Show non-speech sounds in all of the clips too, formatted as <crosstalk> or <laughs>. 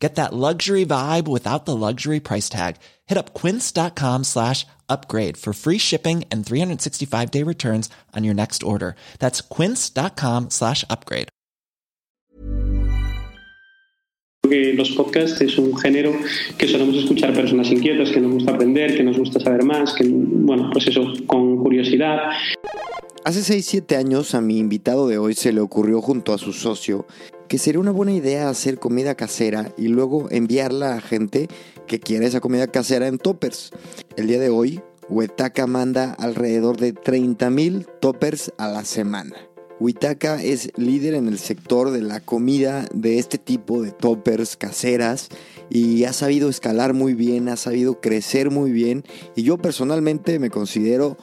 Get that luxury vibe without the luxury price tag. Hit up quince.com slash upgrade for free shipping and 365 day returns on your next order. That's quince.com slash upgrade. Los podcasts es un género que solemos escuchar personas inquietas, que nos gusta aprender, que nos gusta saber más, que, bueno, pues eso, con curiosidad. Hace 6-7 años a mi invitado de hoy se le ocurrió junto a su socio que sería una buena idea hacer comida casera y luego enviarla a gente que quiera esa comida casera en toppers. El día de hoy, Huetaca manda alrededor de 30.000 toppers a la semana. Huitaca es líder en el sector de la comida de este tipo de toppers caseras y ha sabido escalar muy bien, ha sabido crecer muy bien y yo personalmente me considero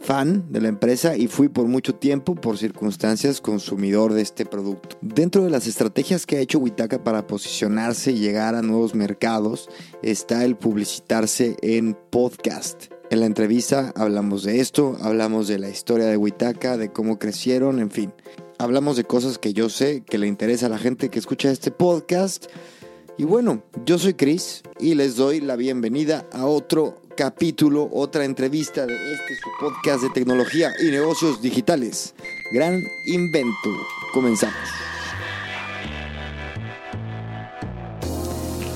fan de la empresa y fui por mucho tiempo, por circunstancias, consumidor de este producto. Dentro de las estrategias que ha hecho Huitaca para posicionarse y llegar a nuevos mercados está el publicitarse en podcast. En la entrevista hablamos de esto, hablamos de la historia de Huitaca, de cómo crecieron, en fin. Hablamos de cosas que yo sé que le interesa a la gente que escucha este podcast. Y bueno, yo soy Chris y les doy la bienvenida a otro capítulo, otra entrevista de este su podcast de tecnología y negocios digitales. Gran invento. Comenzamos.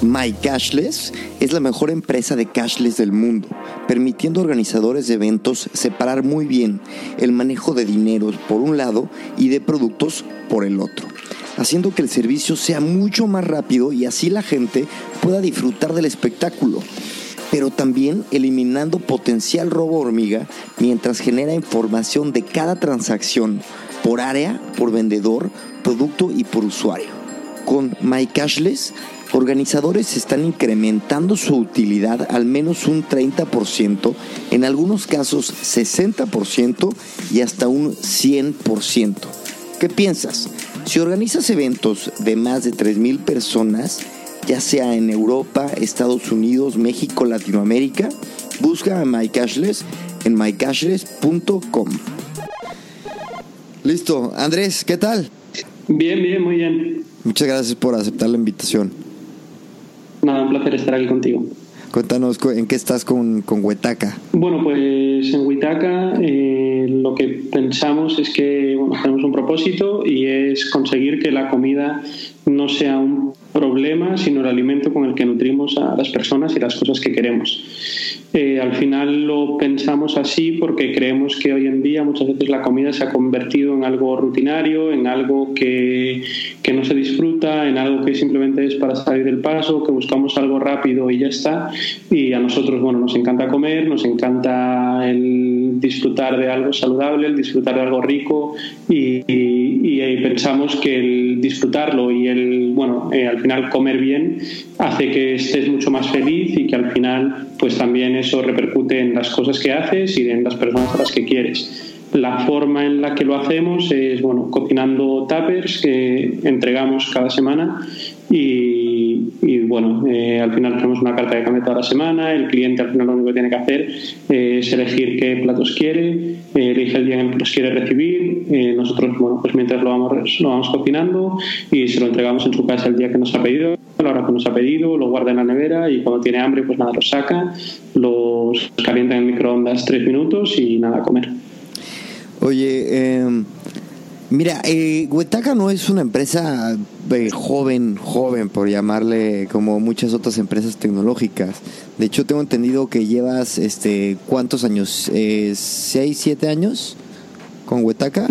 My Cashless es la mejor empresa de cashless del mundo, permitiendo a organizadores de eventos separar muy bien el manejo de dinero por un lado y de productos por el otro, haciendo que el servicio sea mucho más rápido y así la gente pueda disfrutar del espectáculo pero también eliminando potencial robo hormiga mientras genera información de cada transacción por área, por vendedor, producto y por usuario. Con MyCashless, organizadores están incrementando su utilidad al menos un 30%, en algunos casos 60% y hasta un 100%. ¿Qué piensas? Si organizas eventos de más de 3.000 personas, ya sea en Europa, Estados Unidos, México, Latinoamérica, busca a MyCashless en mycashless.com. Listo, Andrés, ¿qué tal? Bien, bien, muy bien. Muchas gracias por aceptar la invitación. Nada, un placer estar aquí contigo. Cuéntanos en qué estás con, con Huetaca. Bueno, pues en Huitaca eh, lo que pensamos es que bueno, tenemos un propósito y es conseguir que la comida no sea un problema, sino el alimento con el que nutrimos a las personas y las cosas que queremos. Eh, al final lo pensamos así porque creemos que hoy en día muchas veces la comida se ha convertido en algo rutinario, en algo que, que no se disfruta, en algo que simplemente es para salir del paso, que buscamos algo rápido y ya está. Y a nosotros, bueno, nos encanta comer, nos encanta el disfrutar de algo saludable, el disfrutar de algo rico y, y, y pensamos que el disfrutarlo y el, bueno, eh, al final comer bien hace que estés mucho más feliz y que al final pues también eso repercute en las cosas que haces y en las personas a las que quieres. La forma en la que lo hacemos es bueno, cocinando tuppers que entregamos cada semana y, bueno, eh, al final tenemos una carta de cambio toda la semana, el cliente al final lo único que tiene que hacer es elegir qué platos quiere, eh, elige el día en que los quiere recibir, eh, nosotros bueno, pues mientras lo vamos, lo vamos cocinando y se lo entregamos en su casa el día que nos ha pedido, la hora que nos ha pedido, lo guarda en la nevera y cuando tiene hambre pues nada, los saca, los calienta en el microondas tres minutos y nada, a comer. Oye, eh, mira, eh, Huetaca no es una empresa eh, joven, joven, por llamarle como muchas otras empresas tecnológicas. De hecho, tengo entendido que llevas, este, ¿cuántos años? Eh, ¿Seis, siete años con Huetaca?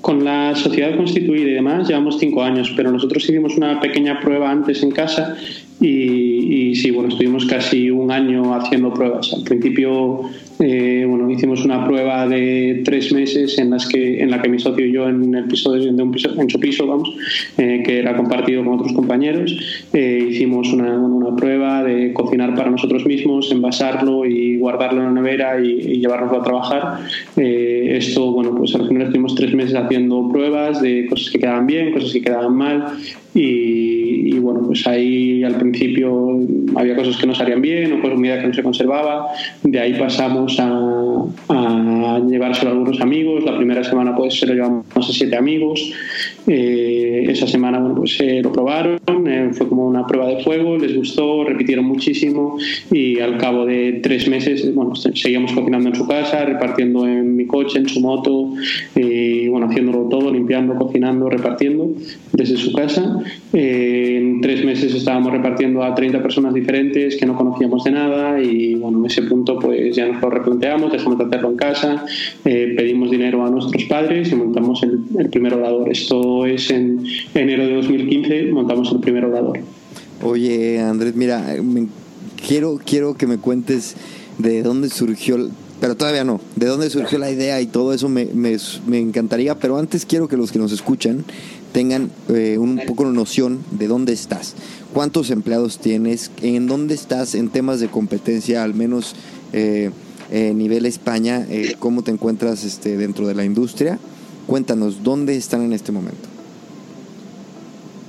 Con la sociedad constituida y demás llevamos cinco años, pero nosotros hicimos una pequeña prueba antes en casa y, y sí, bueno, estuvimos casi un año haciendo pruebas. Al principio Eh, bueno, hicimos una prueba de tres meses en las que en la que mi socio y yo en el piso de, un piso, en su piso, vamos, eh, que era compartido con otros compañeros, hicimos una, una, prueba de cocinar para nosotros mismos, envasarlo y guardarlo en la nevera y, y llevárnoslo a trabajar. esto, bueno, pues al final estuvimos tres meses haciendo pruebas de cosas que quedaban bien, cosas que quedaban mal y, bueno, pues ahí al principio había cosas que no salían bien o comida que no se conservaba. De ahí pasamos a, a llevárselo a algunos amigos. La primera semana pues se lo llevamos a siete amigos. Eh, esa semana bueno, pues se lo probaron, eh, fue como una prueba de fuego, les gustó, repitieron muchísimo y al cabo de tres meses bueno, seguíamos cocinando en su casa, repartiendo en mi coche, en su moto y bueno, haciéndolo todo, limpiando, cocinando, repartiendo desde su casa. Eh, tres meses estábamos repartiendo a 30 personas diferentes que no conocíamos de nada y bueno, en ese punto pues ya nos lo replanteamos, dejamos de hacerlo en casa, pedimos dinero a nuestros padres y montamos el, el primer orador. Esto es en enero de 2015 montamos el primer orador. Oye, Andrés, mira, quiero, quiero que me cuentes de dónde surgió, pero todavía no, de dónde surgió la idea y todo eso me, me, encantaría, pero antes quiero que los que nos escuchan tengan eh, un poco de noción de dónde estás, cuántos empleados tienes, en dónde estás en temas de competencia, al menos eh, nivel España, eh, cómo te encuentras este, dentro de la industria Cuéntanos, ¿dónde están en este momento?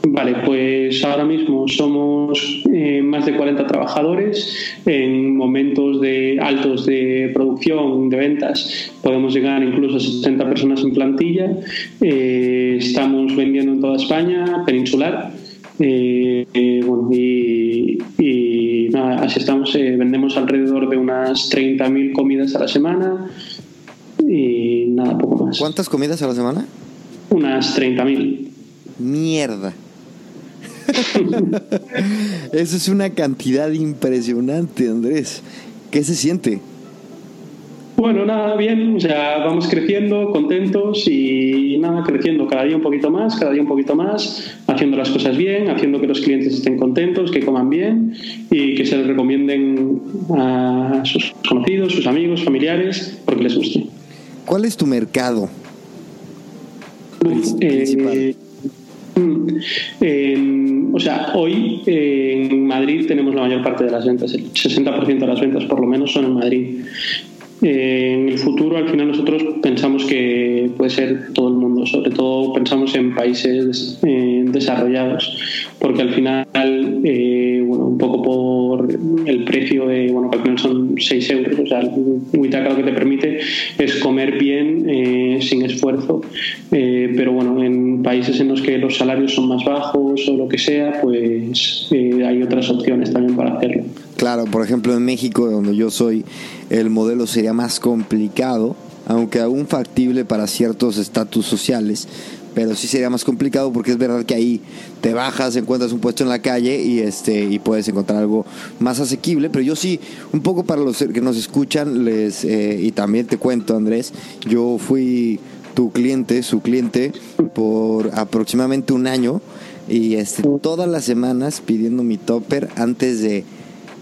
Vale, pues ahora mismo somos eh, más de 40 trabajadores. En momentos de altos de producción, de ventas, podemos llegar incluso a 60 personas en plantilla. Eh, estamos vendiendo en toda España, peninsular. Eh, bueno, y, nada, así estamos. vendemos alrededor de unas 30.000 comidas a la semana y nada, poco más. ¿Cuántas comidas a la semana? Unas 30.000. Mierda. <laughs> Eso es una cantidad impresionante, Andrés. ¿Qué se siente? Bueno, nada, bien, o sea, vamos creciendo, contentos y nada, creciendo cada día un poquito más, cada día un poquito más, haciendo las cosas bien, haciendo que los clientes estén contentos, que coman bien y que se les recomienden a sus conocidos, sus amigos, familiares, porque les guste. ¿Cuál es tu mercado? Eh, mm, o sea, hoy en Madrid tenemos la mayor parte de las ventas, el 60% de las ventas por lo menos son en Madrid. Eh, en el futuro, al final, nosotros pensamos que puede ser todo el mundo, sobre todo pensamos en países eh, desarrollados, porque al final, bueno, un poco por el precio de, bueno, al final son 6 euros, o sea, Witaka lo que te permite es comer bien eh, sin esfuerzo, eh, pero bueno, en países en los que los salarios son más bajos o lo que sea, pues eh, hay otras opciones también para hacerlo. Claro, por ejemplo en México, donde yo soy, el modelo sería más complicado, aunque aún factible para ciertos estatus sociales, pero sí sería más complicado porque es verdad que ahí te bajas, encuentras un puesto en la calle y este y puedes encontrar algo más asequible, pero yo sí un poco para los que nos escuchan les eh, y también te cuento Andrés, yo fui tu cliente, su cliente por aproximadamente un año y este todas las semanas pidiendo mi topper antes de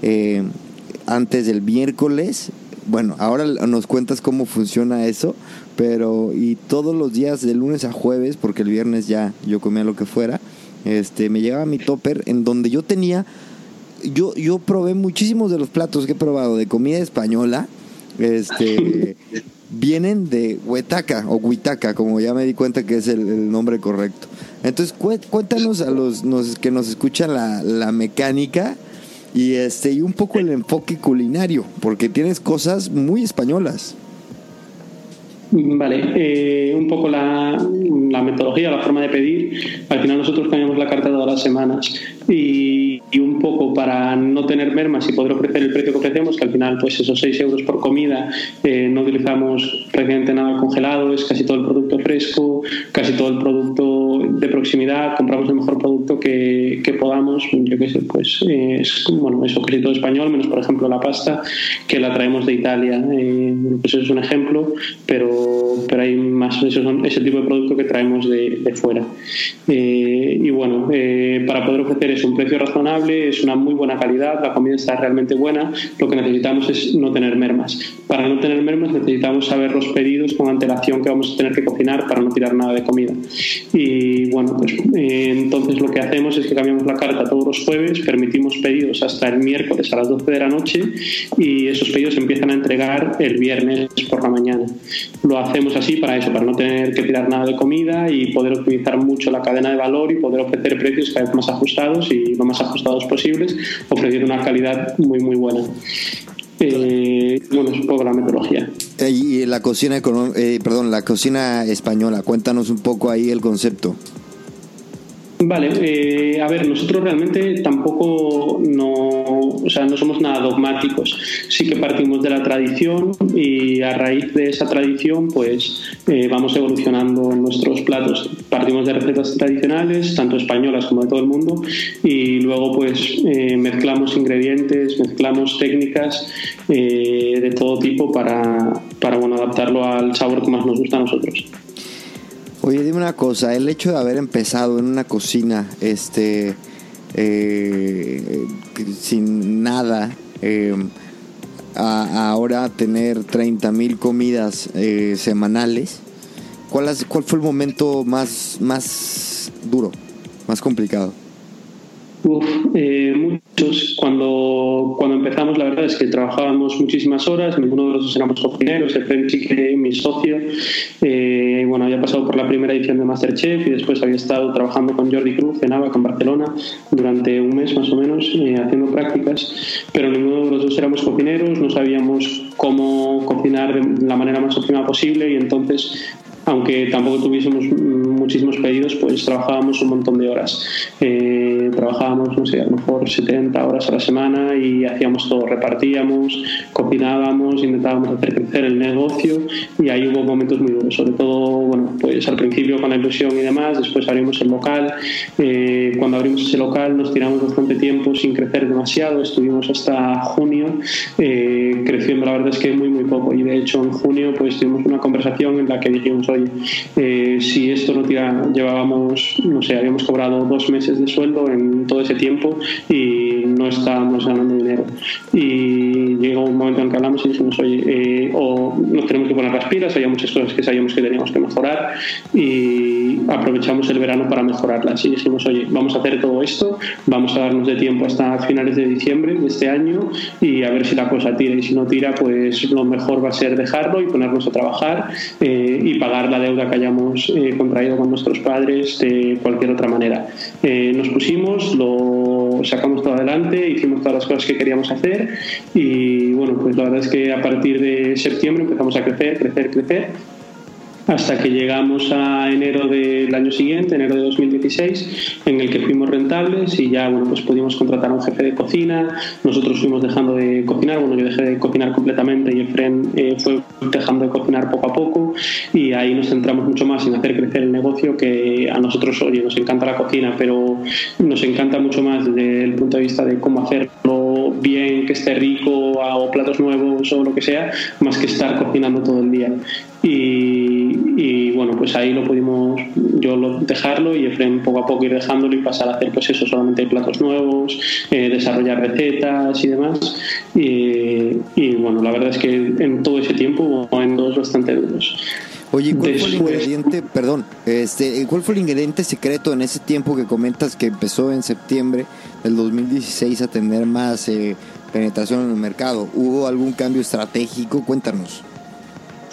eh, antes del miércoles. Bueno, ahora nos cuentas cómo funciona eso, pero y todos los días de lunes a jueves, porque el viernes ya yo comía lo que fuera, este, me llegaba mi topper en donde yo tenía, yo, yo probé muchísimos de los platos que he probado de comida española, este, <laughs> vienen de Huetaca o Huitaca, como ya me di cuenta que es el, nombre correcto. Entonces cuéntanos a los que nos escuchan la, la mecánica y este y un poco el enfoque culinario, porque tienes cosas muy españolas. Vale, eh, un poco la, la, metodología, la forma de pedir. Al final nosotros cambiamos la carta todas las semanas y, un poco para no tener mermas y poder ofrecer el precio que ofrecemos, que al final pues esos 6 euros por comida, eh, no utilizamos prácticamente nada congelado, es casi todo el producto fresco, casi todo el producto de proximidad, compramos el mejor producto que, que podamos, yo qué sé, pues es, bueno, eso casi todo español, menos por ejemplo la pasta, que la traemos de Italia. Eh, pues eso es un ejemplo, pero, pero hay más, eso son ese tipo de producto que traemos de, de fuera. Eh, y bueno, eh, para poder ofrecer es un precio razonable, es una muy buena calidad, la comida está realmente buena, lo que necesitamos es no tener mermas. Para no tener mermas necesitamos saber los pedidos con antelación que vamos a tener que cocinar para no tirar nada de comida. Y bueno, pues eh, entonces lo que hacemos es que cambiamos la carta todos los jueves, permitimos pedidos hasta el miércoles a las 12 de la noche y esos pedidos se empiezan a entregar el viernes por la mañana. Lo hacemos así para eso, para no tener que tirar nada de comida y poder optimizar mucho la cadena de valor y poder ofrecer precios cada vez más ajustados y lo más ajustados posibles, ofreciendo una calidad muy, muy buena. Eh, bueno, es un poco la metodología. Eh, y la cocina, eh, perdón, la cocina española, cuéntanos un poco ahí el concepto. Vale, eh, a ver, nosotros realmente tampoco no, o sea, no somos nada dogmáticos. Sí que partimos de la tradición y a raíz de esa tradición, pues eh, vamos evolucionando nuestros platos. Partimos de recetas tradicionales, tanto españolas como de todo el mundo, y luego pues eh, mezclamos ingredientes, mezclamos técnicas de todo tipo para, para bueno, adaptarlo al sabor que más nos gusta a nosotros. Oye, dime una cosa, el hecho de haber empezado en una cocina, este, eh, sin nada, a, ahora tener 30 mil comidas eh, semanales, ¿cuál, ¿cuál fue el momento más, más duro, más complicado? Uf, eh, muchos. Cuando, cuando empezamos, la verdad es que trabajábamos muchísimas horas, ninguno de nosotros éramos cocineros, el que mi socio, eh, bueno, había pasado por la primera edición de Masterchef y después había estado trabajando con Jordi Cruz en ABAC en Barcelona durante un mes más o menos, eh, haciendo prácticas, pero ninguno de nosotros éramos cocineros, no sabíamos cómo cocinar de la manera más óptima posible y entonces aunque tampoco tuviésemos muchísimos pedidos, pues trabajábamos un montón de horas. Eh, trabajábamos, no sé, a lo mejor 70 horas a la semana y hacíamos todo, repartíamos, cocinábamos, intentábamos hacer crecer el negocio y ahí hubo momentos muy duros, sobre todo, bueno, pues al principio con la ilusión y demás, después abrimos el local, eh, cuando abrimos ese local nos tiramos bastante tiempo sin crecer demasiado, estuvimos hasta junio eh, creciendo, la verdad es que muy, muy poco. Y de hecho en junio pues tuvimos una conversación en la que dijimos, eh, si esto no tira, llevábamos, no sé, habíamos cobrado dos meses de sueldo en todo ese tiempo y no estábamos ganando dinero. Y llegó un momento en que hablamos y dijimos, oye, eh, o nos tenemos que poner las pilas, había muchas cosas que sabíamos que teníamos que mejorar y aprovechamos el verano para mejorarlas. Y dijimos, oye, vamos a hacer todo esto, vamos a darnos de tiempo hasta finales de diciembre de este año y a ver si la cosa tira. Y si no tira, pues lo mejor va a ser dejarlo y ponernos a trabajar eh, y pagar la deuda que hayamos eh, contraído con nuestros padres de cualquier otra manera. Eh, nos pusimos, lo sacamos todo adelante, hicimos todas las cosas que queríamos hacer y bueno, pues la verdad es que a partir de septiembre empezamos a crecer, crecer, crecer hasta que llegamos a enero del año siguiente, enero de 2016, en el que fuimos rentables y ya bueno, pues pudimos contratar a un jefe de cocina, nosotros fuimos dejando de cocinar, bueno, yo dejé de cocinar completamente y Efren eh, fue dejando de cocinar poco a poco y ahí nos centramos mucho más en hacer crecer el negocio que a nosotros, oye, nos encanta la cocina, pero nos encanta mucho más desde el punto de vista de cómo hacerlo bien, que esté rico o platos nuevos o lo que sea, más que estar cocinando todo el día. Y, bueno, pues ahí lo pudimos yo lo, dejarlo y Efren poco a poco ir dejándolo y pasar a hacer pues eso, solamente platos nuevos, eh, desarrollar recetas y demás. Y, bueno, la verdad es que en todo ese tiempo hubo dos bastante duros. Oye, ¿cuál fue el ingrediente, perdón, este, cuál fue el ingrediente secreto en ese tiempo que comentas que empezó en septiembre del 2016 a tener más eh, penetración en el mercado? ¿Hubo algún cambio estratégico? Cuéntanos.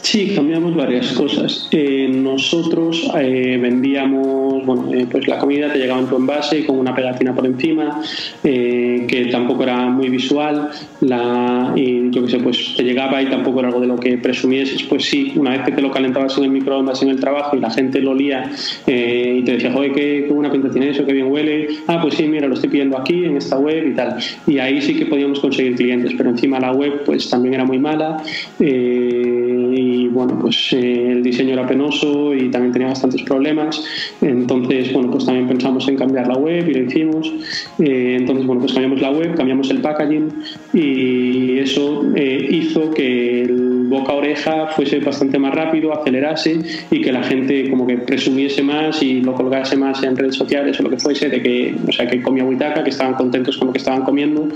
Sí, cambiamos varias cosas. Eh, nosotros eh, vendíamos, bueno, eh, pues la comida te llegaba en tu envase con una pegatina por encima, que tampoco era muy visual, la, y yo qué sé, pues te llegaba y tampoco era algo de lo que presumieses. Pues sí, una vez que te lo calentabas en el microondas en el trabajo y la gente lo olía y te decía, joder, qué, qué, buena pinta tiene eso, qué bien huele. Ah, pues sí, mira, lo estoy pidiendo aquí en esta web y tal. Y ahí sí que podíamos conseguir clientes, pero encima la web pues también era muy mala y bueno, pues eh, el diseño era penoso y también tenía bastantes problemas. Entonces, bueno, pues también pensamos en cambiar la web y lo hicimos. Eh, entonces, bueno, pues cambiamos la web, cambiamos el packaging y eso hizo que el boca oreja fuese bastante más rápido, acelerase y que la gente como que presumiese más y lo colgase más en redes sociales o lo que fuese, de que, o sea, que comía huitaca, que estaban contentos con lo que estaban comiendo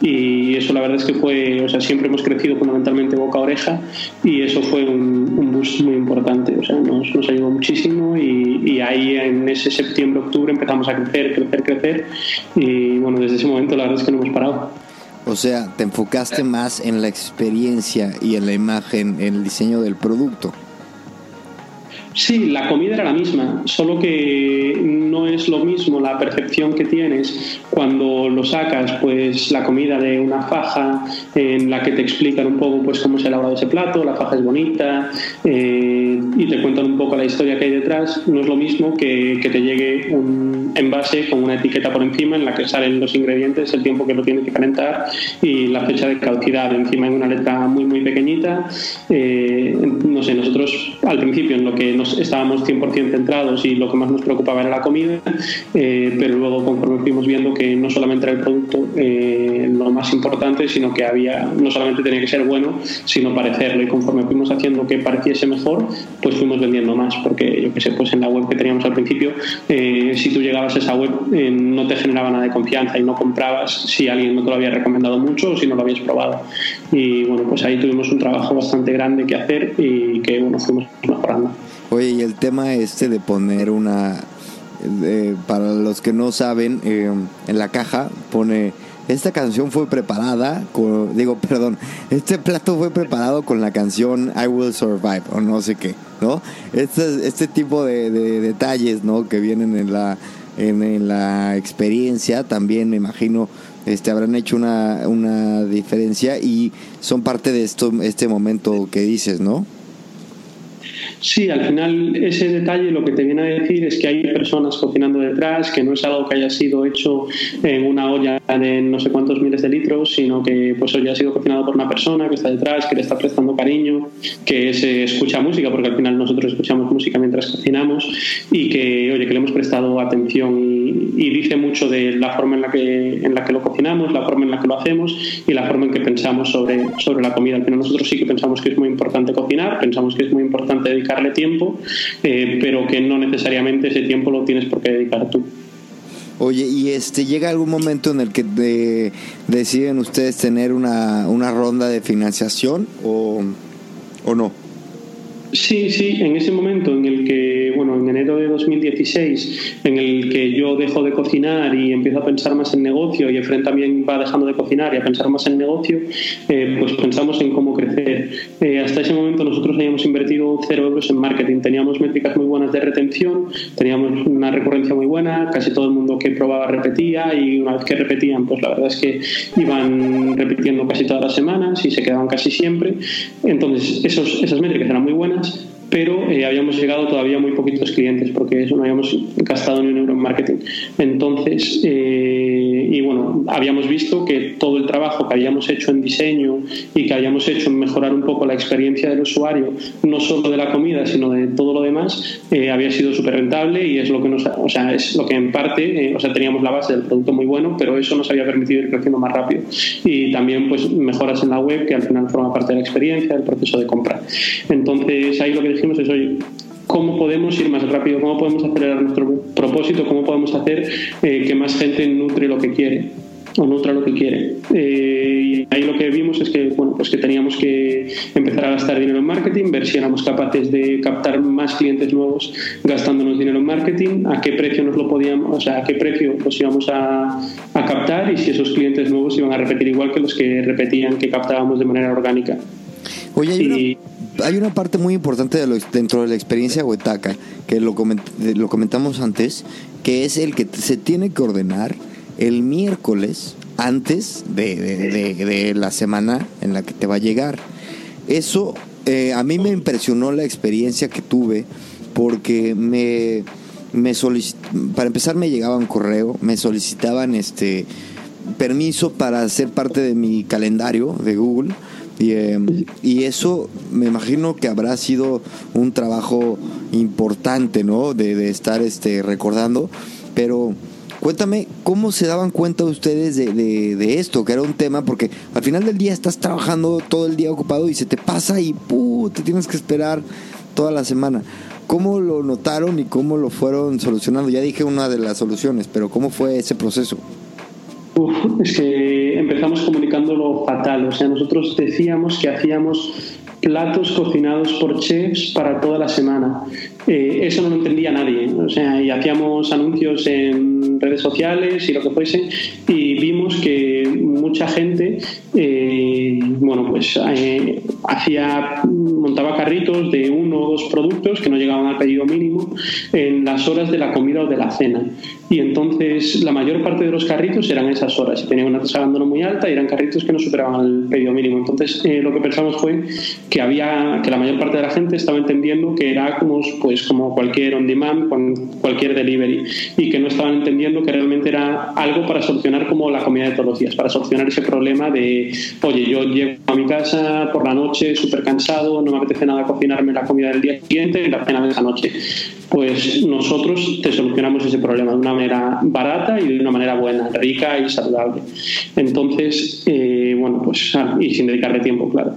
y eso la verdad es que fue, o sea, siempre hemos crecido fundamentalmente boca oreja y eso fue un, un boost muy importante, o sea, nos, nos ayudó muchísimo y, y, ahí en ese septiembre-octubre empezamos a crecer, crecer, crecer y bueno, desde ese momento la verdad es que no hemos parado. O sea, te enfocaste más en la experiencia y en la imagen, en el diseño del producto. Sí, la comida era la misma, solo que no es lo mismo la percepción que tienes cuando lo sacas, pues la comida de una faja en la que te explican un poco pues cómo se ha elaborado ese plato, la faja es bonita eh, y te cuentan un poco la historia que hay detrás, no es lo mismo que, que te llegue un envase con una etiqueta por encima en la que salen los ingredientes, el tiempo que lo tienes que calentar y la fecha de caducidad encima en una letra muy muy pequeñita. Eh, no sé, nosotros al principio en lo que estábamos 100% centrados y lo que más nos preocupaba era la comida, eh, pero luego conforme fuimos viendo que no solamente era el producto eh, lo más importante, sino que había no solamente tenía que ser bueno, sino parecerlo y conforme fuimos haciendo que pareciese mejor, pues fuimos vendiendo más, porque yo que sé, pues en la web que teníamos al principio, eh, si tú llegabas a esa web no te generaba nada de confianza y no comprabas si alguien no te lo había recomendado mucho o si no lo habías probado. Y bueno, pues ahí tuvimos un trabajo bastante grande que hacer y que bueno, fuimos mejorando. Oye, y el tema este de poner una, para los que no saben, eh, en la caja pone, esta canción fue preparada, con, digo, <laughs> perdón, este plato fue preparado con la canción I Will Survive, o no sé qué, ¿no? Este, este tipo de, de detalles, ¿no? Que vienen en la, en, en, la experiencia, también me imagino, este, habrán hecho una, una diferencia y son parte de esto, este momento que dices, ¿no? Sí, al final ese detalle lo que te viene a decir es que hay personas cocinando detrás, que no es algo que haya sido hecho en una olla de no sé cuántos miles de litros, sino que pues hoy ha sido cocinado por una persona que está detrás, que le está prestando cariño, que se escucha música, porque al final nosotros escuchamos música mientras cocinamos y que, oye, que le hemos prestado atención y, dice mucho de la forma en la, que, en la que lo cocinamos, la forma en la que lo hacemos y la forma en que pensamos sobre, sobre la comida. Al nosotros sí que pensamos que es muy importante cocinar, pensamos que es muy importante dedicarle tiempo, eh, pero que no necesariamente ese tiempo lo tienes por qué dedicar tú. Oye, ¿y este llega algún momento en el que de, deciden ustedes tener una, una ronda de financiación o, o no? Sí, sí, en ese momento en el que, bueno, en enero de 2016, en el que yo dejo de cocinar y empiezo a pensar más en negocio y Efren también va dejando de cocinar y a pensar más en negocio, eh, pues pensamos en cómo crecer. Eh, hasta ese momento nosotros habíamos invertido cero euros en marketing, teníamos métricas muy buenas de retención, teníamos una recurrencia muy buena, casi todo el mundo que probaba repetía y una vez que repetían, pues la verdad es que iban repitiendo casi todas las semanas y se quedaban casi siempre. Entonces, esas métricas eran muy buenas and pero eh, habíamos llegado todavía muy poquitos clientes porque eso no habíamos gastado ni un euro en marketing. Entonces, eh, y bueno, habíamos visto que todo el trabajo que habíamos hecho en diseño y que habíamos hecho en mejorar un poco la experiencia del usuario, no solo de la comida, sino de todo lo demás, eh, había sido súper rentable y es lo que nos, o sea, es lo que en parte, eh, o sea, teníamos la base del producto muy bueno, pero eso nos había permitido ir creciendo más rápido. Y también, pues, mejoras en la web que al final forma parte de la experiencia, del proceso de compra. Entonces, ahí lo que dijimos es, oye, cómo podemos ir más rápido, cómo podemos acelerar nuestro propósito, cómo podemos hacer eh, que más gente nutre lo que quiere o nutra lo que quiere. Eh, y ahí lo que vimos es que, bueno, pues que teníamos que empezar a gastar dinero en marketing, ver si éramos capaces de captar más clientes nuevos gastándonos dinero en marketing, a qué precio nos lo podíamos, o sea, a qué precio los íbamos a, a captar y si esos clientes nuevos iban a repetir igual que los que repetían que captábamos de manera orgánica. Oye, y, hay una, parte muy importante de lo, dentro de la experiencia Huetaca, que lo, lo comentamos antes, que es el que se tiene que ordenar el miércoles antes de, la semana en la que te va a llegar. Eso eh, a mí me impresionó la experiencia que tuve porque me, me para empezar me llegaba un correo, me solicitaban este permiso para ser parte de mi calendario de Google Y, eh, y, eso me imagino que habrá sido un trabajo importante, ¿no? De, de estar este, recordando. Pero cuéntame, ¿cómo se daban cuenta ustedes de, de, esto? Que era un tema, porque al final del día estás trabajando todo el día ocupado y se te pasa y ¡pum! te tienes que esperar toda la semana. ¿Cómo lo notaron y cómo lo fueron solucionando? Ya dije una de las soluciones, pero ¿cómo fue ese proceso? Uf, es que empezamos comunicándolo fatal. O sea, nosotros decíamos que hacíamos platos cocinados por chefs para toda la semana. Eh, eso no lo entendía nadie. O sea, y hacíamos anuncios en redes sociales y lo que fuese, y vimos que mucha gente, eh, bueno, pues eh, hacía, montaba carritos de uno o dos productos que no llegaban al pedido mínimo en las horas de la comida o de la cena. Y entonces la mayor parte de los carritos eran esas horas y tenían una tasa de abandono muy alta y eran carritos que no superaban el pedido mínimo. Entonces lo que pensamos fue que había que la mayor parte de la gente estaba entendiendo que era como pues como cualquier on demand cualquier delivery y que no estaban entendiendo que realmente era algo para solucionar como la comida de todos los días para solucionar ese problema de oye yo llego a mi casa por la noche súper cansado no me apetece nada cocinarme la comida del día siguiente y la cena de esa noche pues nosotros te solucionamos ese problema de una manera barata y de una manera buena, rica y saludable. Entonces, eh, bueno, pues y sin dedicarle tiempo, claro.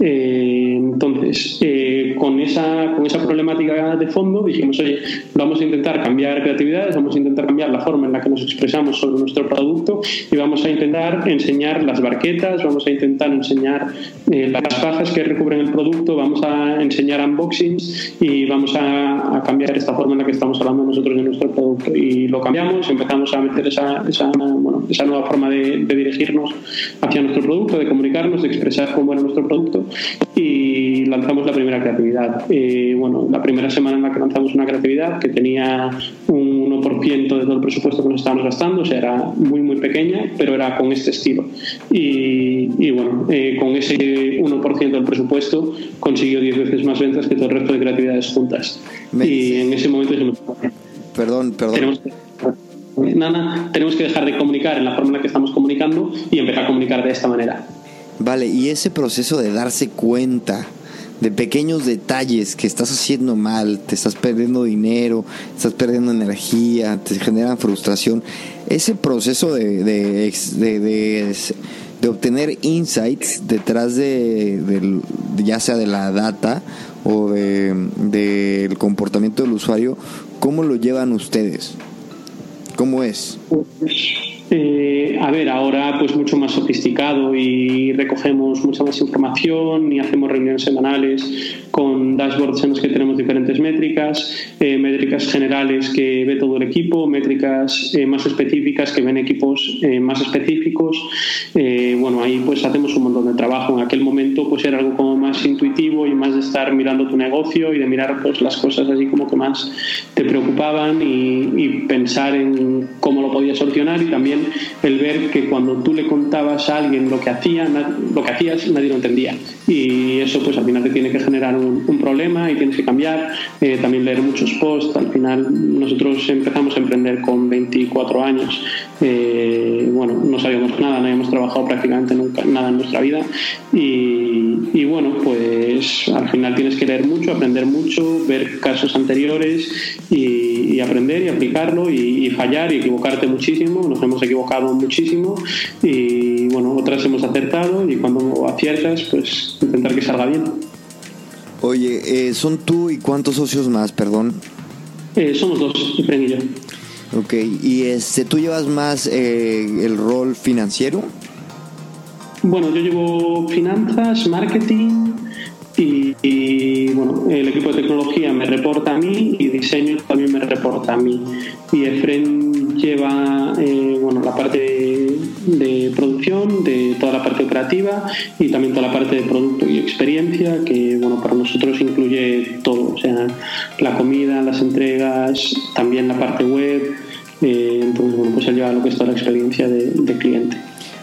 Eh, entonces, eh, con, esa, con esa problemática de fondo dijimos, oye, vamos a intentar cambiar creatividades, vamos a intentar cambiar la forma en la que nos expresamos sobre nuestro producto y vamos a intentar enseñar las barquetas, vamos a intentar enseñar las fajas que recubren el producto, vamos a enseñar unboxings y vamos a, cambiar esta forma en la que estamos hablando nosotros de nuestro producto. Y lo cambiamos, empezamos a meter esa, esa, bueno, esa nueva forma de, de, dirigirnos hacia nuestro producto, de comunicarnos, de expresar cómo era nuestro producto y lanzamos la primera creatividad. Eh, bueno, la primera semana en la que lanzamos una creatividad que tenía un 1% de todo el presupuesto que nos estábamos gastando, o sea, era muy, muy pequeña, pero era con este estilo. Y, y bueno, eh, con ese 1% del presupuesto consiguió 10 veces más ventas que todo el resto de creatividades juntas. Me y en ese momento dijimos, perdón, perdón. Tenemos nada, tenemos que dejar de comunicar en la forma en la que estamos comunicando y empezar a comunicar de esta manera. Vale, y ese proceso de darse cuenta de pequeños detalles que estás haciendo mal, te estás perdiendo dinero, estás perdiendo energía, te generan frustración. Ese proceso de, de, de, de, obtener insights detrás de, ya sea de la data o del de, comportamiento del usuario, ¿cómo lo llevan ustedes? ¿Cómo es? Eh, a ver, ahora pues mucho más sofisticado y recogemos mucha más información y hacemos reuniones semanales con dashboards en los que tenemos diferentes métricas, eh, métricas generales que ve todo el equipo, métricas eh, más específicas que ven equipos eh, más específicos. Eh, bueno, ahí pues hacemos un montón de trabajo. En aquel momento pues era algo como más intuitivo y más de estar mirando tu negocio y de mirar pues las cosas así como que más te preocupaban y, y pensar en cómo lo podías solucionar y también el ver que cuando tú le contabas a alguien lo que hacía, lo que hacías, nadie lo entendía. Y eso pues al final te tiene que generar un, problema y tienes que cambiar. Eh, también leer muchos posts. Al final nosotros empezamos a emprender con 24 años. Eh, bueno, no sabíamos nada, no habíamos trabajado prácticamente nunca, nada en nuestra vida. Y, bueno, pues al final tienes que leer mucho, aprender mucho, ver casos anteriores y, y aprender y aplicarlo y, y fallar y equivocarte muchísimo. Nos hemos equivocado muchísimo y bueno, otras hemos acertado y cuando aciertas, pues intentar que salga bien. Oye, eh, ¿son tú y cuántos socios más, perdón? Eh, somos dos, Efraín y yo. Ok, ¿y este, tú llevas más eh, el rol financiero? Bueno, yo llevo finanzas, marketing y, bueno, el equipo de tecnología me reporta a mí y diseño también me reporta a mí. Y Efren lleva eh, bueno, la parte de, de, producción, de toda la parte operativa y también toda la parte de producto y experiencia, que bueno, para nosotros incluye todo, o sea, la comida, las entregas, también la parte web. Eh, entonces, bueno, pues él lleva lo que es toda la experiencia de, de cliente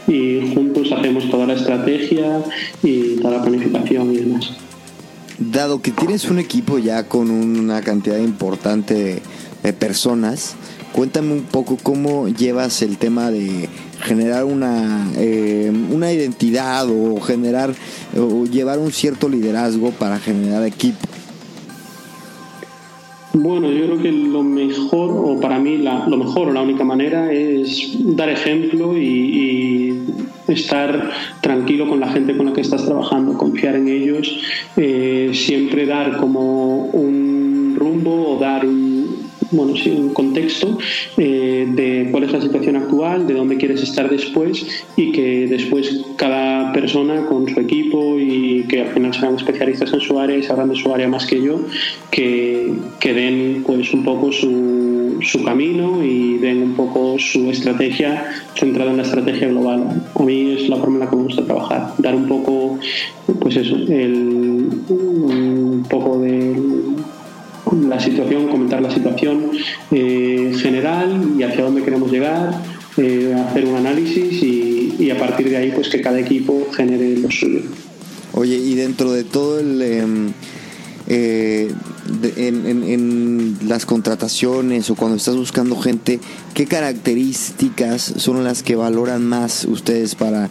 y juntos hacemos toda la estrategia y toda la planificación y demás. Dado que tienes un equipo ya con una cantidad importante de, personas, cuéntame un poco cómo llevas el tema de generar una, eh, una identidad o generar o llevar un cierto liderazgo para generar equipo? Bueno, yo creo que lo mejor, o para mí lo mejor o la única manera es dar ejemplo y, estar tranquilo con la gente con la que estás trabajando, confiar en ellos, eh, siempre dar como un rumbo o dar un, bueno, un contexto eh, de cuál es la situación actual, de dónde quieres estar después y que después cada persona con su equipo y que al final serán especialistas en su área y sabrán de su área más que yo, que, que den pues un poco su, su camino y den un poco su estrategia centrada en la estrategia global. A mí es la forma en la que me gusta trabajar, dar un poco, pues eso, el, un poco de la situación, comentar la situación eh, general y hacia dónde queremos llegar, eh, hacer un análisis y, a partir de ahí pues que cada equipo genere lo suyo. Oye, y dentro de todo el... Em, eh, en, las contrataciones o cuando estás buscando gente, ¿qué características son las que valoran más ustedes para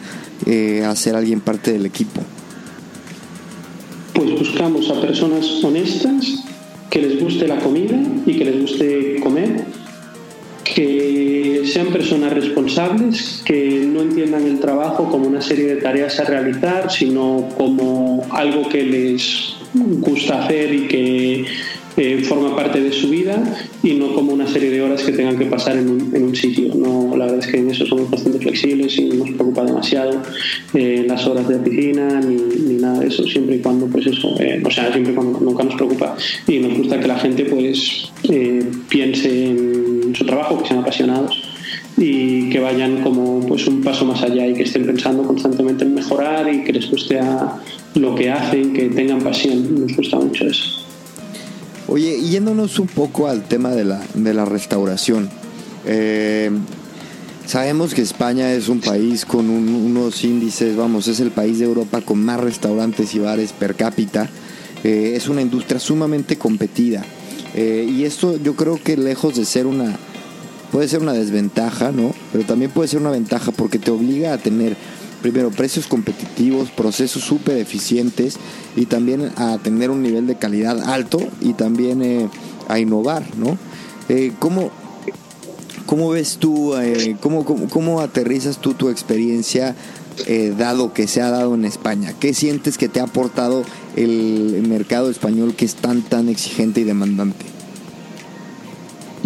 hacer alguien parte del equipo? Pues buscamos a personas honestas, que les guste la comida y que les guste comer, que sean personas responsables, que no entiendan el trabajo como una serie de tareas a realizar, sino como algo que les gusta hacer y que eh, forma parte de su vida y no como una serie de horas que tengan que pasar en un, en un sitio. No, la verdad es que en eso somos bastante flexibles y no nos preocupa demasiado eh, las horas de oficina ni, ni, nada de eso, siempre y cuando, pues eso, eh, o sea, siempre cuando nunca nos preocupa y nos gusta que la gente pues piense en su trabajo, que sean apasionados y que vayan como pues un paso más allá y que estén pensando constantemente en mejorar y que les guste a lo que hacen, que tengan pasión. Nos gusta mucho eso. Oye, yéndonos un poco al tema de la, de la restauración. Eh, sabemos que España es un país con unos índices, vamos, es el país de Europa con más restaurantes y bares per cápita. Eh, es una industria sumamente competida. Eh, y esto yo creo que lejos de ser una, puede ser una desventaja, ¿no? Pero también puede ser una ventaja porque te obliga a tener primero precios competitivos, procesos súper eficientes y también a tener un nivel de calidad alto y también eh, a innovar, ¿no? Eh, ¿cómo, ¿Cómo ves tú, eh, cómo, cómo, aterrizas tú tu experiencia dado que se ha dado en España? ¿Qué sientes que te ha aportado el mercado español que es tan, tan exigente y demandante?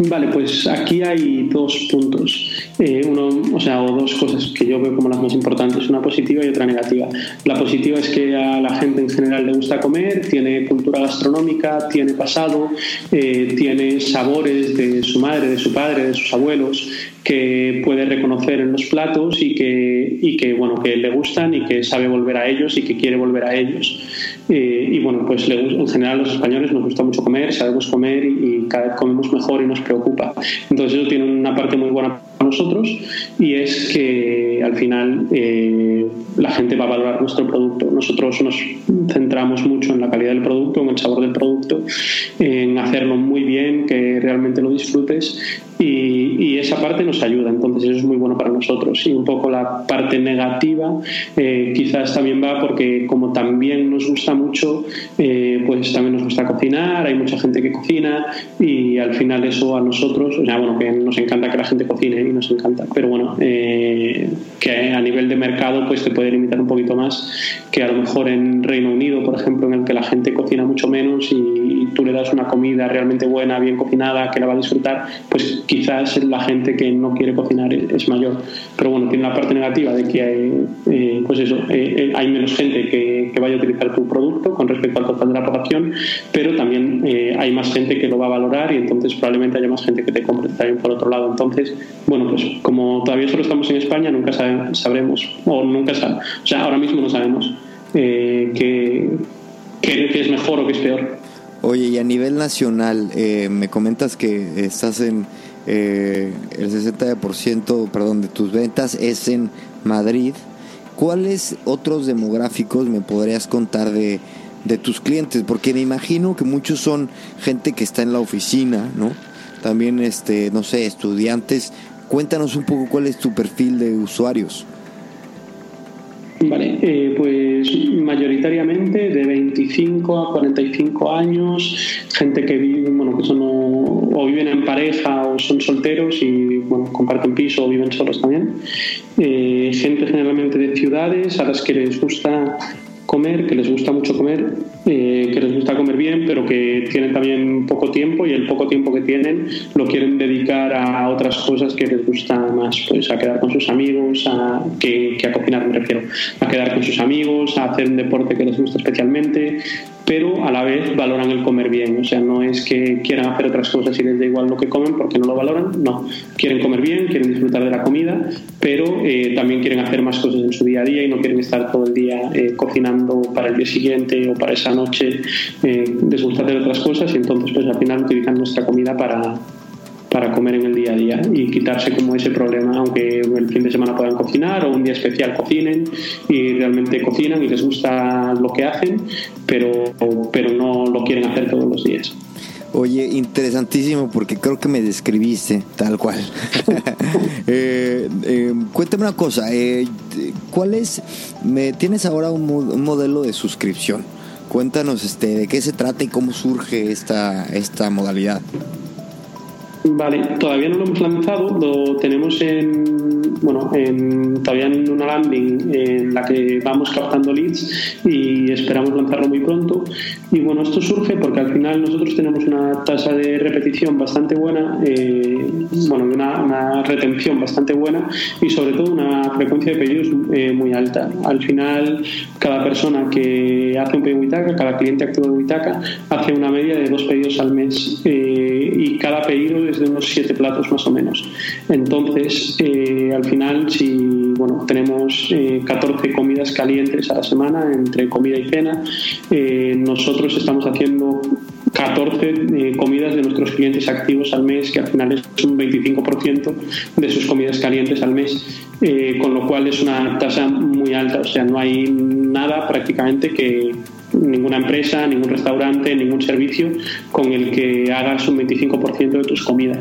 Vale, pues aquí hay dos puntos, eh, uno, o sea, o dos cosas que yo veo como las más importantes, una positiva y otra negativa. La positiva es que a la gente en general le gusta comer, tiene cultura gastronómica, tiene pasado, eh, tiene sabores de su madre, de su padre, de sus abuelos, que puede reconocer en los platos y que, y que, bueno, que le gustan y que sabe volver a ellos y que quiere volver a ellos. Eh, y bueno, pues en general los españoles nos gusta mucho comer, sabemos comer y, cada vez comemos mejor y nos preocupa. Entonces eso tiene una parte muy buena para nosotros y es que al final eh, la gente va a valorar nuestro producto. Nosotros nos centramos mucho en la calidad del producto, en el sabor del producto, en hacerlo muy bien, que realmente lo disfrutes y, esa parte nos ayuda, entonces eso es muy bueno para nosotros. Y un poco la parte negativa eh, quizás también va porque como también nos gusta mucho, eh, pues también nos gusta cocinar, hay mucha gente que cocina y al final eso a nosotros, o sea, bueno, que nos encanta que la gente cocine y nos encanta, pero bueno, eh, que a nivel de mercado pues te puede limitar un poquito más que a lo mejor en Reino Unido, por ejemplo, en el que la gente cocina mucho menos y tú le das una comida realmente buena, bien cocinada, que la va a disfrutar, pues quizás la gente que no quiere cocinar es mayor. Pero bueno, tiene la parte negativa de que hay, eh, pues eso, eh, eh, hay menos gente que, que, vaya a utilizar tu producto con respecto al total de la población, pero también hay más gente que lo va a valorar y entonces probablemente haya más gente que te compre también por otro lado. Entonces, bueno, pues como todavía solo estamos en España, nunca sabremos, o nunca sabemos, o sea, ahora mismo no sabemos qué, qué es mejor o qué es peor. Oye, y a nivel nacional, me comentas que estás en eh, el 60% perdón, de tus ventas es en Madrid. ¿Cuáles otros demográficos me podrías contar de, de tus clientes? Porque me imagino que muchos son gente que está en la oficina, ¿no? También, este, no sé, estudiantes Cuéntanos un poco cuál es tu perfil de usuarios. Vale, eh, pues mayoritariamente de 25 a 45 años, gente que vive, bueno, que son o, viven en pareja o son solteros y bueno, comparten piso o viven solos también. Eh, gente generalmente de ciudades a las que les gusta comer, que les gusta mucho comer, eh, que les gusta comer bien, pero que tienen también poco tiempo y el poco tiempo que tienen lo quieren dedicar a otras cosas que les gusta más, pues a quedar con sus amigos, a que, que a cocinar me refiero, a quedar con sus amigos, a hacer un deporte que les gusta especialmente, pero a la vez valoran el comer bien. O sea, no es que quieran hacer otras cosas y les da igual lo que comen porque no lo valoran, no. Quieren comer bien, quieren disfrutar de la comida, pero eh, también quieren hacer más cosas en su día a día y no quieren estar todo el día eh, cocinando para el día siguiente o para esa noche. Eh, les gusta hacer otras cosas y entonces pues al final utilizan nuestra comida para, para comer en el día a día y quitarse como ese problema, aunque el fin de semana puedan cocinar o un día especial cocinen y realmente cocinan y les gusta lo que hacen, pero, pero no lo quieren hacer todos los días. Oye, interesantísimo porque creo que me describiste tal cual. <laughs> Eh, eh, cuéntame una cosa, eh, ¿cuál es? Me, tienes ahora un, un, modelo de suscripción. Cuéntanos este, de qué se trata y cómo surge esta, esta modalidad. Vale, todavía no lo hemos lanzado, lo tenemos en, bueno, en, todavía en una landing en la que vamos captando leads y esperamos lanzarlo muy pronto. Y bueno, esto surge porque al final nosotros tenemos una tasa de repetición bastante buena, eh, bueno, una, una, retención bastante buena y sobre todo una frecuencia de pedidos eh, muy alta. Al final, cada persona que hace un pedido Witaka, cada cliente activo de Witaka, hace una media de dos pedidos al mes eh, y cada pedido es de unos siete platos más o menos. Entonces, eh, al final, si bueno, tenemos eh, 14 comidas calientes a la semana, entre comida y cena, eh, nosotros estamos haciendo 14 eh, comidas de nuestros clientes activos al mes, que al final es un 25% de sus comidas calientes al mes, con lo cual es una tasa muy alta, o sea, no hay nada prácticamente que ninguna empresa, ningún restaurante, ningún servicio con el que hagas un 25% de tus comidas.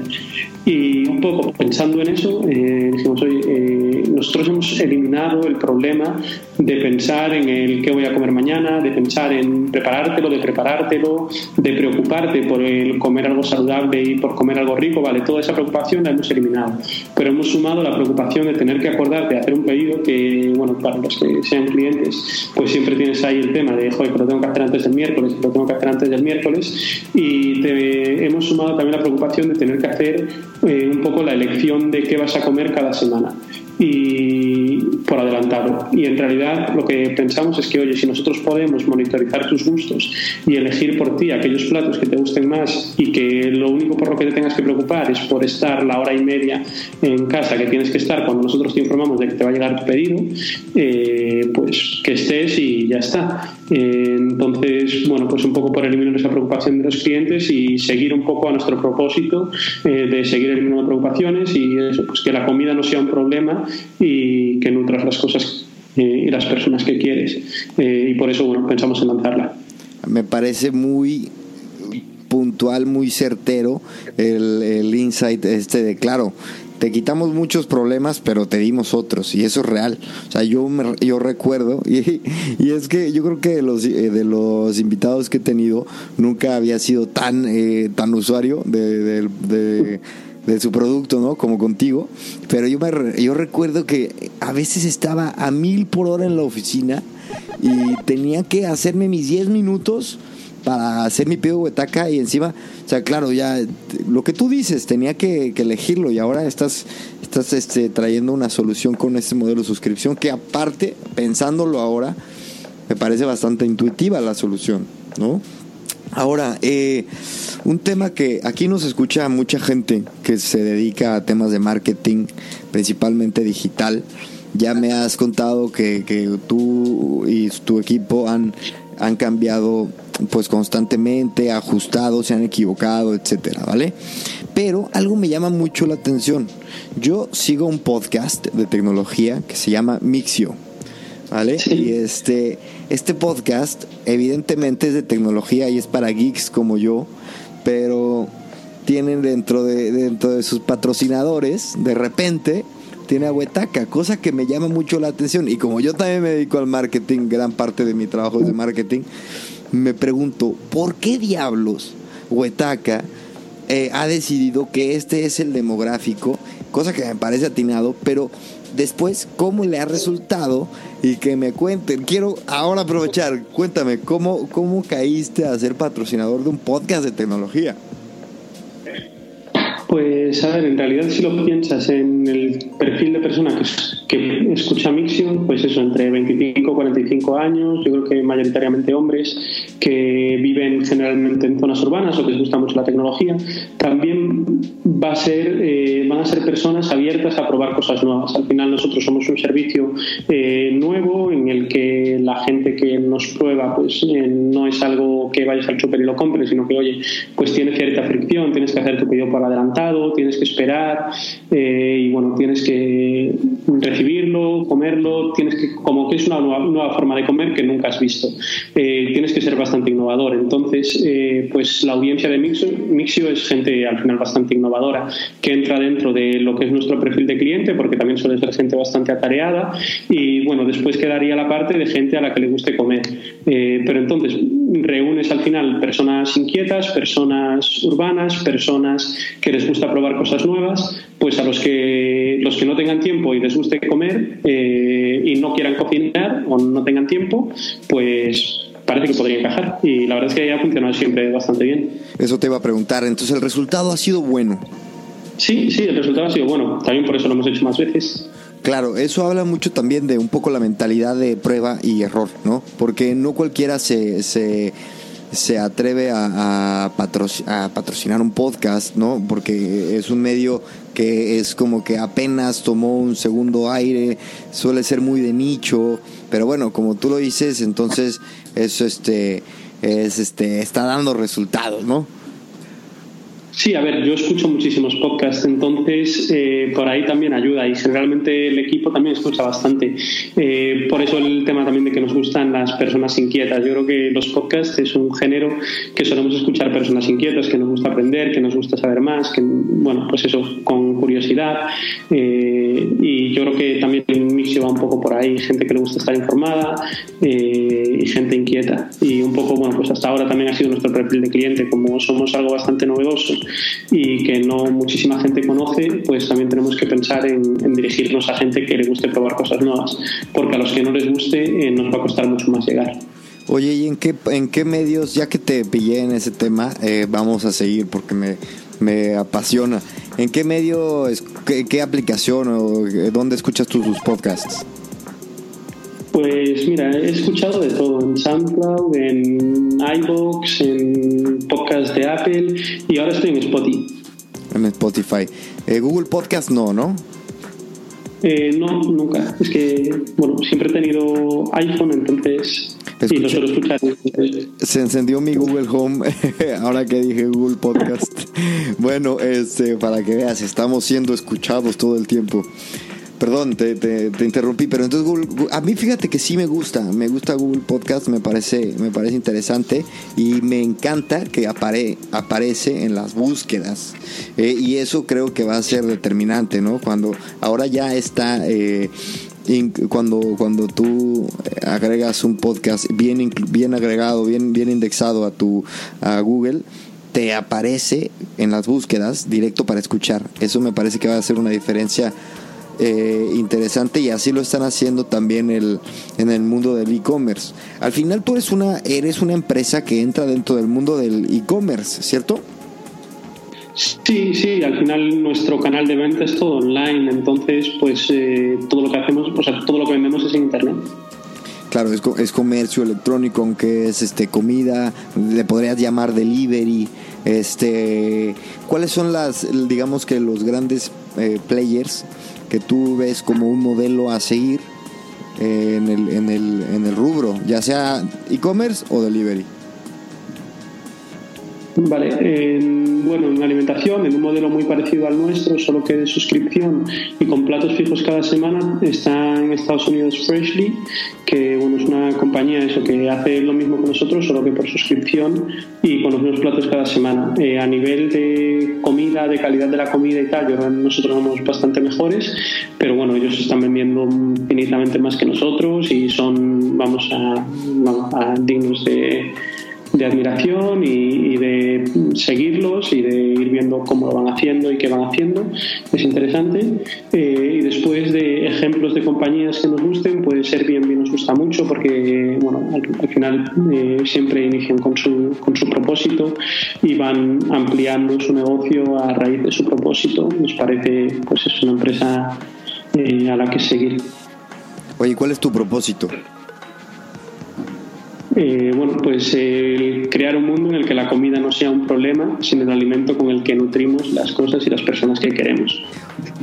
Y un poco pensando en eso, eh, dijimos, oye, eh, nosotros hemos eliminado el problema de pensar en el qué voy a comer mañana, de pensar en preparártelo, de preparártelo, de preocuparte por el comer algo saludable y por comer algo rico, vale, toda esa preocupación la hemos eliminado. Pero hemos sumado la preocupación de tener que acordarte hacer un pedido que, bueno, para los que sean clientes, pues siempre tienes ahí el tema de, joder, lo tengo que hacer antes del miércoles, lo tengo que hacer antes del miércoles, y te, hemos sumado también la preocupación de tener que hacer eh, un poco la elección de qué vas a comer cada semana y por adelantado. Y en realidad lo que pensamos es que, oye, si nosotros podemos monitorizar tus gustos y elegir por ti aquellos platos que te gusten más y que lo único por lo que te tengas que preocupar es por estar la hora y media en casa que tienes que estar cuando nosotros te informamos de que te va a llegar tu pedido, eh, pues que estés y ya está. Entonces, bueno, pues un poco por eliminar esa preocupación de los clientes y seguir un poco a nuestro propósito eh, de seguir eliminando preocupaciones y eso, pues que la comida no sea un problema y que nutras las cosas eh, y las personas que quieres. Eh, y por eso, bueno, pensamos en lanzarla. Me parece muy puntual, muy certero el, el insight este de, claro, te quitamos muchos problemas, pero te dimos otros, y eso es real. O sea, yo, me, yo recuerdo, <laughs> y, y, es que yo creo que de los, eh, de los invitados que he tenido, nunca había sido tan, eh, tan usuario de, de, de, de, su producto, ¿no? Como contigo. Pero yo, me, yo recuerdo que a veces estaba a mil por hora en la oficina y tenía que hacerme mis 10 minutos para hacer mi pedido huetaca y encima, o sea, claro, ya lo que tú dices, tenía que, que elegirlo y ahora estás, estás este, trayendo una solución con este modelo de suscripción que aparte, pensándolo ahora, me parece bastante intuitiva la solución, ¿no? Ahora, eh, un tema que aquí nos escucha mucha gente que se dedica a temas de marketing, principalmente digital. Ya me has contado que, que tú y tu equipo han, han cambiado pues constantemente, ajustado, se han equivocado, etcétera, ¿vale? Pero algo me llama mucho la atención. Yo sigo un podcast de tecnología que se llama Mixio, ¿vale? Sí. Y este, este podcast evidentemente es de tecnología y es para geeks como yo, pero tienen dentro de, dentro de sus patrocinadores, de repente, tiene a Huetaca, cosa que me llama mucho la atención. Y como yo también me dedico al marketing, gran parte de mi trabajo es de marketing, me pregunto, ¿por qué diablos Huetaca eh, ha decidido que este es el demográfico? Cosa que me parece atinado, pero después, ¿cómo le ha resultado? Y que me cuenten. Quiero ahora aprovechar, cuéntame, ¿cómo, cómo caíste a ser patrocinador de un podcast de tecnología? Pues a ver, en realidad si lo piensas en el perfil de persona que, escucha Mixion, pues eso, entre 25 y 45 años, yo creo que mayoritariamente hombres que viven generalmente en zonas urbanas o que les gusta mucho la tecnología, también va a ser, eh, van a ser personas abiertas a probar cosas nuevas. Al final nosotros somos un servicio eh, nuevo en el que la gente que nos prueba pues eh, no es algo que vayas al súper y lo compres, sino que, oye, pues tiene cierta fricción, tienes que hacer tu pedido por adelantado, tienes que esperar y bueno, tienes que recibirlo, comerlo, tienes que, como que es una nueva, forma de comer que nunca has visto. tienes que ser bastante innovador. Entonces, pues la audiencia de Mixio, Mixio es gente al final bastante innovadora que entra dentro de lo que es nuestro perfil de cliente, porque también suele ser gente bastante atareada. Y bueno, después quedaría la parte de gente a la que le guste comer. pero entonces, reúnes al final personas inquietas, personas urbanas, personas que les gusta probar cosas nuevas, pues a los que los que no tengan tiempo y les guste comer eh, y no quieran cocinar o no tengan tiempo, pues parece que podría encajar y la verdad es que ha funcionado siempre bastante bien. Eso te iba a preguntar, entonces el resultado ha sido bueno. Sí, sí, el resultado ha sido bueno, también por eso lo hemos hecho más veces. Claro, eso habla mucho también de un poco la mentalidad de prueba y error, ¿no? Porque no cualquiera se, se, se atreve a, a, patrocinar un podcast, ¿no? Porque es un medio que es como que apenas tomó un segundo aire, suele ser muy de nicho, pero bueno, como tú lo dices, entonces eso este, es, este, está dando resultados, ¿no? Sí, a ver, yo escucho muchísimos podcasts, entonces eh, por ahí también ayuda y generalmente el equipo también escucha bastante. Eh, por eso el tema también de que nos gustan las personas inquietas. Yo creo que los podcasts es un género que solemos escuchar personas inquietas, que nos gusta aprender, que nos gusta saber más, que, bueno, pues eso, con curiosidad. Eh, y yo creo que también el mix va un poco por ahí, gente que le gusta estar informada y gente inquieta. Y un poco, bueno, pues hasta ahora también ha sido nuestro perfil de cliente, como somos algo bastante novedoso y que no muchísima gente conoce, pues también tenemos que pensar en, dirigirnos a gente que le guste probar cosas nuevas, porque a los que no les guste eh, nos va a costar mucho más llegar. Oye, ¿y en qué, en qué medios, ya que te pillé en ese tema, eh, vamos a seguir porque me, me apasiona? ¿En qué medio, qué, qué aplicación o eh, dónde escuchas tus podcasts? Pues mira, he escuchado de todo, en SoundCloud, en iVoox, en podcast de Apple y ahora estoy en Spotify. En Spotify. Eh, Google Podcast no, ¿no? Eh, no, nunca. Es que, bueno, siempre he tenido iPhone, entonces... y lo suelo escuchar. Se encendió mi Google Home <laughs> ahora que dije Google Podcast. <laughs> bueno, este, para que veas, estamos siendo escuchados todo el tiempo. Perdón, te, te, interrumpí, pero entonces Google, a mí fíjate que sí me gusta, me gusta Google Podcast, me parece, me parece interesante y me encanta que apare, aparece en las búsquedas eh, y eso creo que va a ser determinante, ¿no? Cuando ahora ya está eh, cuando, cuando tú agregas un podcast bien, bien agregado, bien, bien indexado a tu a Google, te aparece en las búsquedas directo para escuchar. Eso me parece que va a ser una diferencia eh, interesante y así lo están haciendo también el, en el mundo del e-commerce. Al final tú eres una, eres una empresa que entra dentro del mundo del e-commerce, ¿cierto? Sí, sí, al final nuestro canal de venta es todo online, entonces pues eh, todo lo que hacemos, o sea, todo lo que vendemos es en internet. Claro, es, es, comercio electrónico, aunque es este comida, le podrías llamar delivery. Este, ¿cuáles son las, digamos que los grandes eh, players que tú ves como un modelo a seguir en, el, en, el, en el rubro, ya sea e-commerce o delivery? Vale, bueno, en alimentación, en un modelo muy parecido al nuestro, solo que de suscripción y con platos fijos cada semana, está en Estados Unidos Freshly, que bueno, es una compañía eso que hace lo mismo que nosotros, solo que por suscripción y con los mismos platos cada semana. Eh, a nivel de comida, de calidad de la comida y tal, yo, nosotros somos bastante mejores, pero bueno, ellos están vendiendo infinitamente más que nosotros y son, vamos a, a dignos de de admiración y, de seguirlos y de ir viendo cómo lo van haciendo y qué van haciendo. Es interesante. Eh, y después de ejemplos de compañías que nos gusten, puede ser bien, bien nos gusta mucho porque, bueno, al, final eh, siempre inician con su, con su propósito y van ampliando su negocio a raíz de su propósito. Nos parece, pues es una empresa eh, a la que seguir. Oye, ¿cuál es tu propósito? Eh, bueno, pues crear un mundo en el que la comida no sea un problema, sino el alimento con el que nutrimos las cosas y las personas que queremos.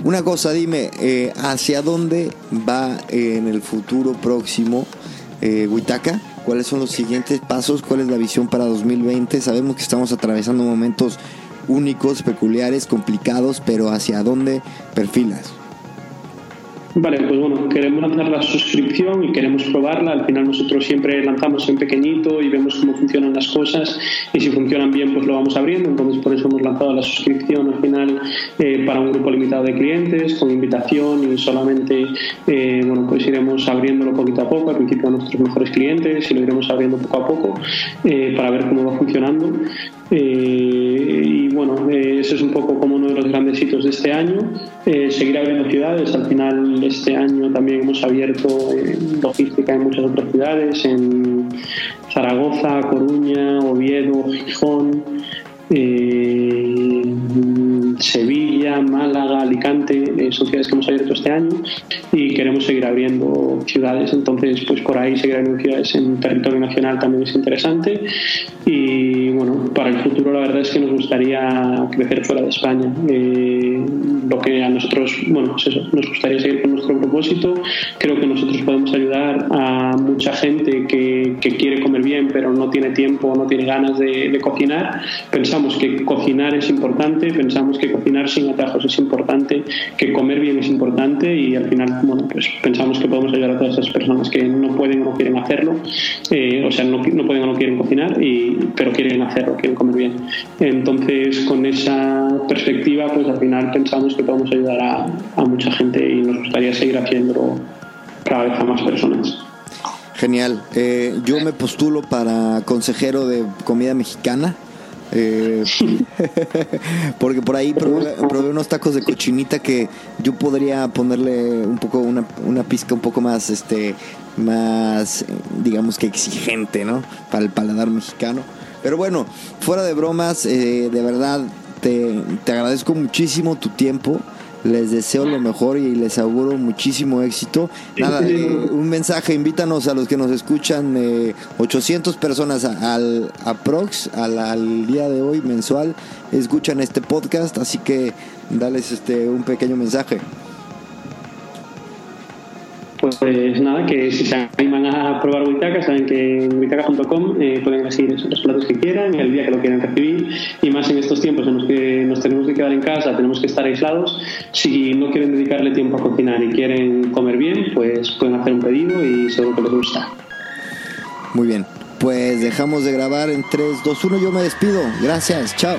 Una cosa, dime, eh, ¿hacia dónde va en el futuro próximo eh, Huitaca? ¿Cuáles son los siguientes pasos? ¿Cuál es la visión para 2020? Sabemos que estamos atravesando momentos únicos, peculiares, complicados, pero ¿hacia dónde perfilas? Vale, pues bueno, queremos lanzar la suscripción y queremos probarla. Al final nosotros siempre lanzamos en pequeñito y vemos cómo funcionan las cosas y si funcionan bien pues lo vamos abriendo. Entonces por eso hemos lanzado la suscripción al final eh, para un grupo limitado de clientes con invitación y solamente eh, bueno pues iremos abriéndolo poquito a poco. Al principio a nuestros mejores clientes y lo iremos abriendo poco a poco eh, para ver cómo va funcionando. Y bueno, eso es un poco como uno de los grandes hitos de este año. seguir abriendo ciudades. Al final este año también hemos abierto logística en muchas otras ciudades, en Zaragoza, Coruña, Oviedo, Gijón, eh, Sevilla, Málaga, Alicante, eh, son ciudades que hemos abierto este año y queremos seguir abriendo ciudades. Entonces, pues por ahí seguir abriendo ciudades en territorio nacional también es interesante. Y bueno, para el futuro la verdad es que nos gustaría crecer fuera de España. Eh, lo que a nosotros, bueno, pues eso, nos gustaría seguir con nuestro propósito. Creo que nosotros podemos ayudar a mucha gente que, quiere comer bien pero no tiene tiempo, no tiene ganas de, de cocinar. Pensamos que cocinar es importante, pensamos que cocinar sin atajos es importante, que comer bien es importante y al final, bueno, pues pensamos que podemos ayudar a todas esas personas que no pueden o no quieren hacerlo, eh, o sea, no, no, pueden o no quieren cocinar, y, pero quieren hacerlo, quieren comer bien. Entonces, con esa perspectiva, pues al final pensamos que podemos ayudar a, mucha gente y nos gustaría seguir haciéndolo cada vez a más personas. Genial. Eh, yo me postulo para consejero de comida mexicana. Eh, <laughs> porque por ahí probé, unos tacos de cochinita que yo podría ponerle un poco una, una pizca un poco más este más digamos que exigente no para el paladar mexicano pero bueno fuera de bromas eh, de verdad te, te agradezco muchísimo tu tiempo. Les deseo lo mejor y les auguro muchísimo éxito. Nada, eh, un mensaje, invítanos a los que nos escuchan, 800 eh, personas al aprox, al, al día de hoy mensual, escuchan este podcast, así que dales este un pequeño mensaje pues nada, que si se animan a probar Witaka, saben que en witaka.com eh, pueden elegir los platos que quieran, el día que lo quieran recibir, y más en estos tiempos en los que nos tenemos que quedar en casa, tenemos que estar aislados, si no quieren dedicarle tiempo a cocinar y quieren comer bien, pues pueden hacer un pedido y seguro que les gusta. Muy bien, pues dejamos de grabar en 3, 2, 1, yo me despido, gracias, chao.